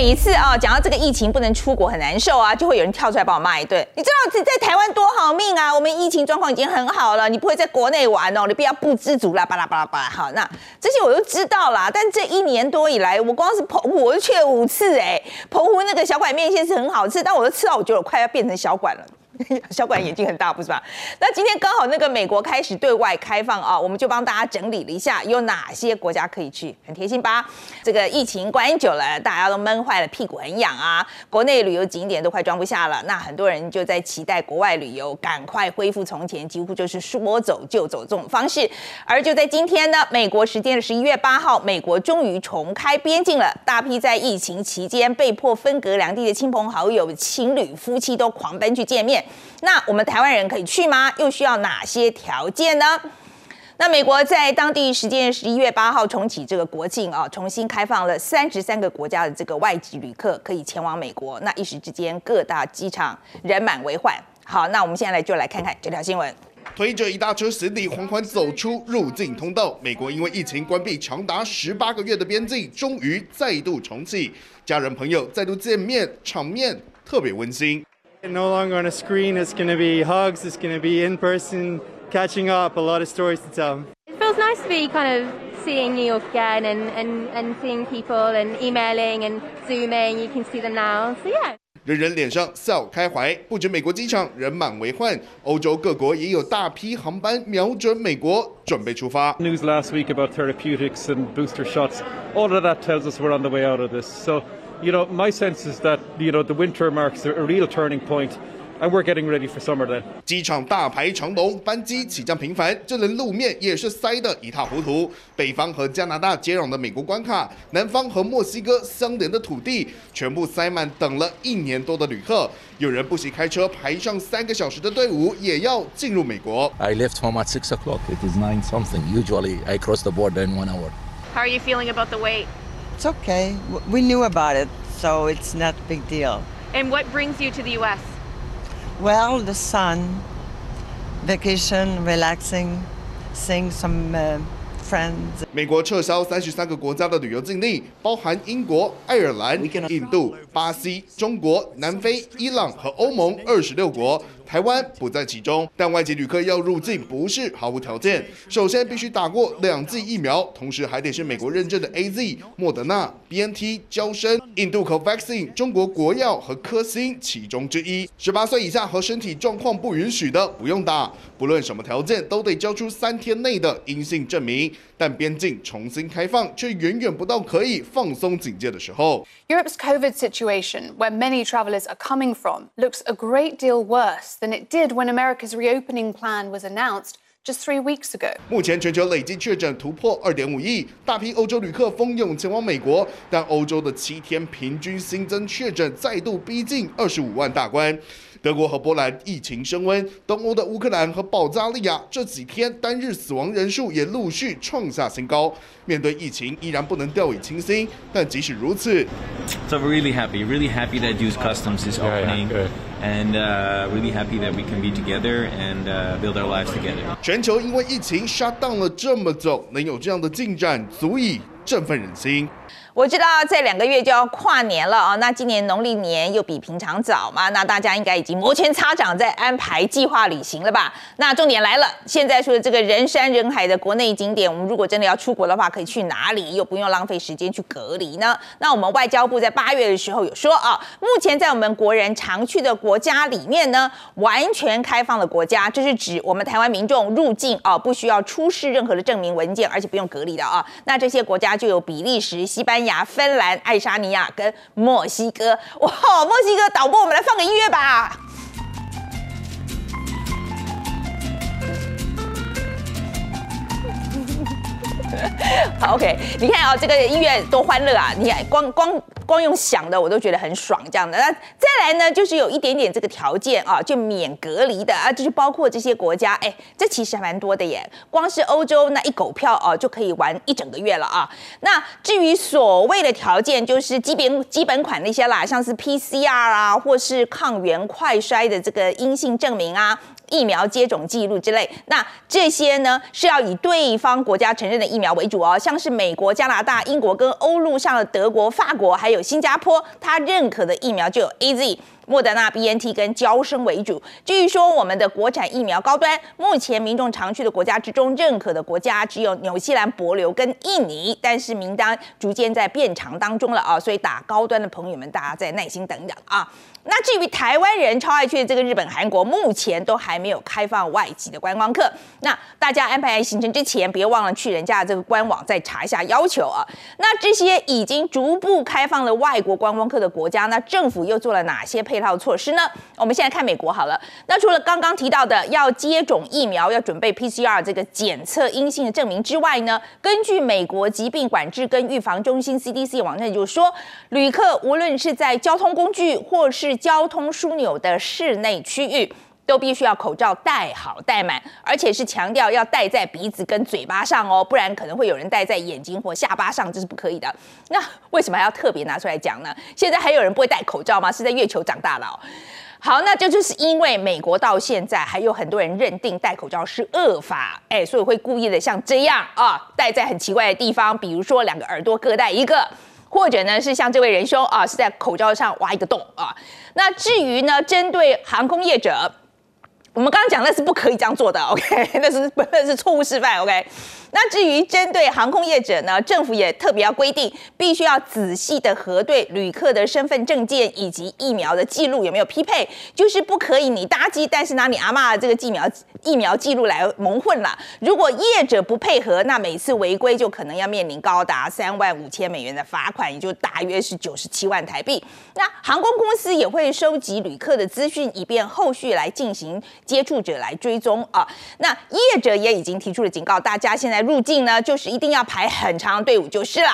每一次啊，讲到这个疫情不能出国很难受啊，就会有人跳出来把我骂一顿。你知道自己在台湾多好命啊？我们疫情状况已经很好了，你不会在国内玩哦，你不要不知足啦，巴拉巴拉巴拉。好，那这些我都知道啦。但这一年多以来，我光是澎湖我就去了五次哎，澎湖那个小馆面线是很好吃，但我都吃到我觉得我快要变成小馆了。小管眼睛很大，不是吧？那今天刚好那个美国开始对外开放啊，我们就帮大家整理了一下有哪些国家可以去，很贴心吧？这个疫情关久了，大家都闷坏了，屁股很痒啊，国内旅游景点都快装不下了。那很多人就在期待国外旅游赶快恢复从前，几乎就是说走就走这种方式。而就在今天呢，美国时间的十一月八号，美国终于重开边境了，大批在疫情期间被迫分隔两地的亲朋好友、情侣、夫妻都狂奔去见面。那我们台湾人可以去吗？又需要哪些条件呢？那美国在当地时间十一月八号重启这个国境啊，重新开放了三十三个国家的这个外籍旅客可以前往美国。那一时之间各大机场人满为患。好，那我们现在来就来看看这条新闻。推着一大车行李缓缓走出入境通道，美国因为疫情关闭长达十八个月的边境，终于再度重启，家人朋友再度见面，场面特别温馨。No longer on a screen, it's going to be hugs, it's going to be in person, catching up, a lot of stories to tell. It feels nice to be kind of seeing New York again and, and, and seeing people and emailing and zooming, you can see them now, so yeah. 人人脸上笑开怀，不止美国机场人满为患，欧洲各国也有大批航班瞄准美国，准备出发。News last week about therapeutics and booster shots, all of that tells us we're on the way out of this. So You know, my sense is that you know the winter marks a real turning point, and we're getting ready for summer. Then，机场大排长龙，班机起降频繁，就连路面也是塞得一塌糊涂。北方和加拿大接壤的美国关卡，南方和墨西哥相连的土地，全部塞满等了一年多的旅客。有人不惜开车排上三个小时的队伍，也要进入美国。I left home at six o'clock. It is nine something. Usually, I cross the border in one hour. How are you feeling about the wait? It's okay. We knew about it, so it's not a big deal. And what brings you to the U.S.? Well, the sun, vacation, relaxing, seeing some uh, friends. 美国撤销三十三个国家的旅游禁令，包含英国、爱尔兰、印度、巴西、中国、南非、伊朗和欧盟二十六国。 台湾不在其中，但外籍旅客要入境不是毫无条件，首先必须打过两剂疫苗，同时还得是美国认证的 AZ、莫德纳、BNT、交生、印度 COVAXIN、中国国药和科兴其中之一。十八岁以下和身体状况不允许的不用打，不论什么条件都得交出三天内的阴性证明。但边境重新开放，却远远不到可以放松警戒的时候。Europe's COVID situation, where many travelers are coming from, looks a great deal worse than it did when America's reopening plan was announced just three weeks ago. 目前全球累计确诊突破二点五亿，大批欧洲旅客蜂拥前往美国，但欧洲的七天平均新增确诊再度逼近二十五万大关。德国和波兰疫情升温，东欧的乌克兰和保加利亚这几天单日死亡人数也陆续创下新高。面对疫情，依然不能掉以轻心。但即使如此，So we're really happy, really happy that U.S. Customs is opening, and really happy that we can be together and build our lives together. 全球因为疫情 shut down 了这么久，能有这样的进展，足以振奋人心。 我知道这两个月就要跨年了啊，那今年农历年又比平常早嘛，那大家应该已经摩拳擦掌在安排计划旅行了吧？那重点来了，现在说的这个人山人海的国内景点，我们如果真的要出国的话，可以去哪里？又不用浪费时间去隔离呢？那我们外交部在八月的时候有说啊，目前在我们国人常去的国家里面呢，完全开放的国家，这是指我们台湾民众入境啊，不需要出示任何的证明文件，而且不用隔离的啊。那这些国家就有比利时、西班牙。芬兰、爱沙尼亚跟墨西哥，哇！墨西哥导播，我们来放个音乐吧。好，OK，你看啊、哦，这个音乐多欢乐啊！你看，光光光用想的，我都觉得很爽，这样的。那再来呢，就是有一点点这个条件啊，就免隔离的啊，就是包括这些国家，哎，这其实还蛮多的耶。光是欧洲那一狗票啊，就可以玩一整个月了啊。那至于所谓的条件，就是基本基本款那些啦，像是 PCR 啊，或是抗原快筛的这个阴性证明啊。疫苗接种记录之类。那这些呢是要以对方国家承认的疫苗为主哦，像是美国、加拿大、英国跟欧陆上的德国、法国，还有新加坡，他认可的疫苗就有 AZ。莫德纳、BNT 跟娇生为主。至于说我们的国产疫苗高端，目前民众常去的国家之中，认可的国家只有纽西兰、帛琉跟印尼，但是名单逐渐在变长当中了啊，所以打高端的朋友们，大家再耐心等等啊。那至于台湾人超爱去的这个日本、韩国，目前都还没有开放外籍的观光客。那大家安排行程之前，别忘了去人家的这个官网再查一下要求啊。那这些已经逐步开放了外国观光客的国家，那政府又做了哪些配套措施呢？我们现在看美国好了。那除了刚刚提到的要接种疫苗、要准备 PCR 这个检测阴性的证明之外呢，根据美国疾病管制跟预防中心 CDC 网站就说，旅客无论是在交通工具或是交通枢纽的室内区域，都必须要口罩戴好戴满，而且是强调要戴在鼻子跟嘴巴上哦，不然可能会有人戴在眼睛或下巴上，这是不可以的。那为什么还要特别拿出来讲呢？现在还有人不会戴口罩吗？是在月球长大了。好，那这就是因为美国到现在还有很多人认定戴口罩是恶法，哎，所以会故意的像这样啊，戴在很奇怪的地方，比如说两个耳朵各戴一个。或者呢，是像这位仁兄啊，是在口罩上挖一个洞啊。那至于呢，针对航空业者，我们刚刚讲那是不可以这样做的，OK？那是那是错误示范，OK？那至于针对航空业者呢，政府也特别要规定，必须要仔细的核对旅客的身份证件以及疫苗的记录有没有匹配，就是不可以你搭机，但是拿你阿嬷的这个疫苗疫苗记录来蒙混了。如果业者不配合，那每次违规就可能要面临高达三万五千美元的罚款，也就大约是九十七万台币。那航空公司也会收集旅客的资讯，以便后续来进行接触者来追踪啊。那业者也已经提出了警告，大家现在。入境呢，就是一定要排很长队伍就是了。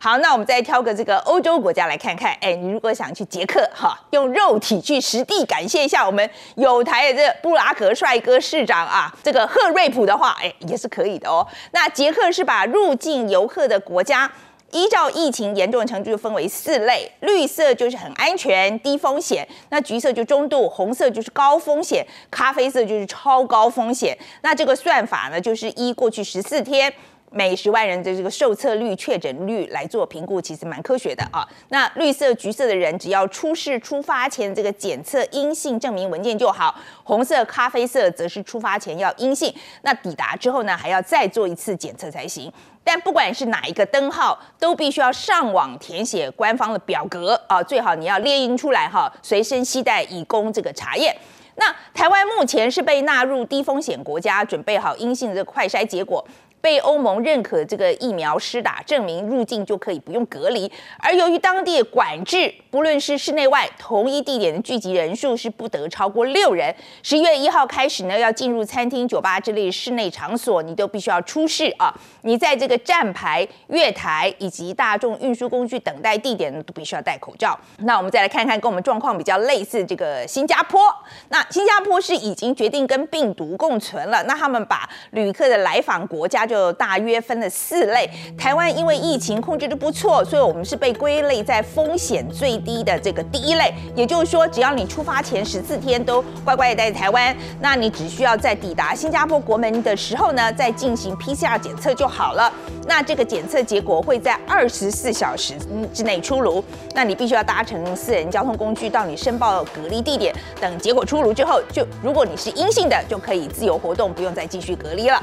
好，那我们再挑个这个欧洲国家来看看。哎，你如果想去捷克哈，用肉体去实地感谢一下我们有台的这布拉格帅哥市长啊，这个赫瑞普的话，哎，也是可以的哦。那捷克是把入境游客的国家依照疫情严重的程度分为四类，绿色就是很安全、低风险，那橘色就中度，红色就是高风险，咖啡色就是超高风险。那这个算法呢，就是依过去十四天每十万人的这个受测率、确诊率来做评估，其实蛮科学的啊。那绿色、橘色的人只要出示出发前这个检测阴性证明文件就好，红色、咖啡色则是出发前要阴性，那抵达之后呢，还要再做一次检测才行。但不管是哪一个灯号，都必须要上网填写官方的表格啊，最好你要列印出来哈，随身携带以供这个查验。那台湾目前是被纳入低风险国家，准备好阴性的这个快筛结果。被欧盟认可这个疫苗施打证明入境就可以不用隔离，而由于当地管制，不论是室内外同一地点的聚集人数是不得超过六人。十一月一号开始呢，要进入餐厅、酒吧之类室内场所，你都必须要出示啊。你在这个站牌、月台以及大众运输工具等待地点都必须要戴口罩。那我们再来看看跟我们状况比较类似这个新加坡。那新加坡是已经决定跟病毒共存了，那他们把旅客的来访国家。就大约分了四类，台湾因为疫情控制得不错，所以我们是被归类在风险最低的这个第一类。也就是说，只要你出发前十四天都乖乖的待在台湾，那你只需要在抵达新加坡国门的时候呢，再进行 PCR 检测就好了。那这个检测结果会在二十四小时之内出炉。那你必须要搭乘私人交通工具到你申报隔离地点，等结果出炉之后，就如果你是阴性的，就可以自由活动，不用再继续隔离了。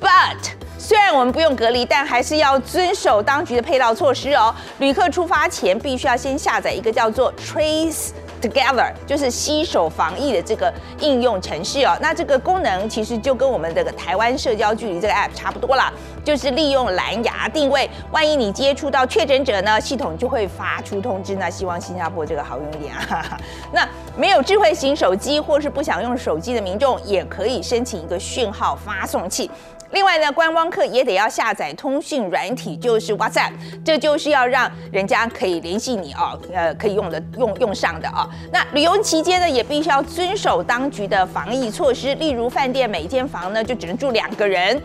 But 虽然我们不用隔离，但还是要遵守当局的配套措施哦。旅客出发前必须要先下载一个叫做 Trace Together，就是携手防疫的这个应用程式哦。那这个功能其实就跟我们这个台湾社交距离这个 App 差不多啦，就是利用蓝牙定位，万一你接触到确诊者呢，系统就会发出通知。那希望新加坡这个好用一点啊。那没有智慧型手机或是不想用手机的民众，也可以申请一个讯号发送器。另外呢，观光客也得要下载通讯软体，就是 WhatsApp，这就是要让人家可以联系你哦，呃，可以用的用用上的啊、那旅游期间呢，也必须要遵守当局的防疫措施，例如饭店每间房呢就只能住两个人。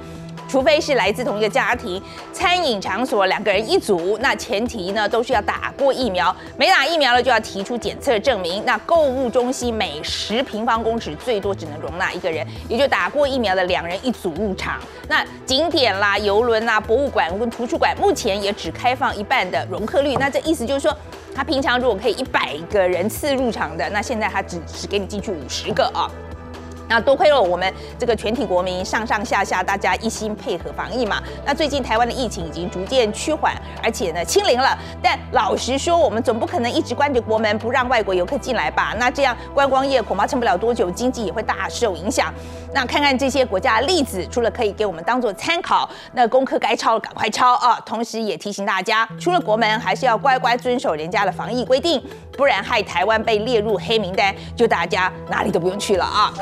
除非是来自同一个家庭，餐饮场所两个人一组，那前提呢都是要打过疫苗，没打疫苗了就要提出检测证明。那购物中心每十平方公尺最多只能容纳一个人，也就打过疫苗的两人一组入场。那景点啦、游轮啦、博物馆跟图书馆目前也只开放一半的容客率，那这意思就是说。他平常如果可以一百个人次入场的，那现在他只只给你进去五十个啊。那多亏了我们这个全体国民上上下下大家一心配合防疫嘛。那最近台湾的疫情已经逐渐趋缓，而且呢清零了。但老实说，我们总不可能一直关着国门不让外国游客进来吧？那这样观光业恐怕撑不了多久，经济也会大受影响。那看看这些国家的例子，除了可以给我们当做参考，那功课该抄赶快抄啊！同时也提醒大家，出了国门还是要乖乖遵守人家的防疫规定，不然害台湾被列入黑名单，就大家哪里都不用去了啊！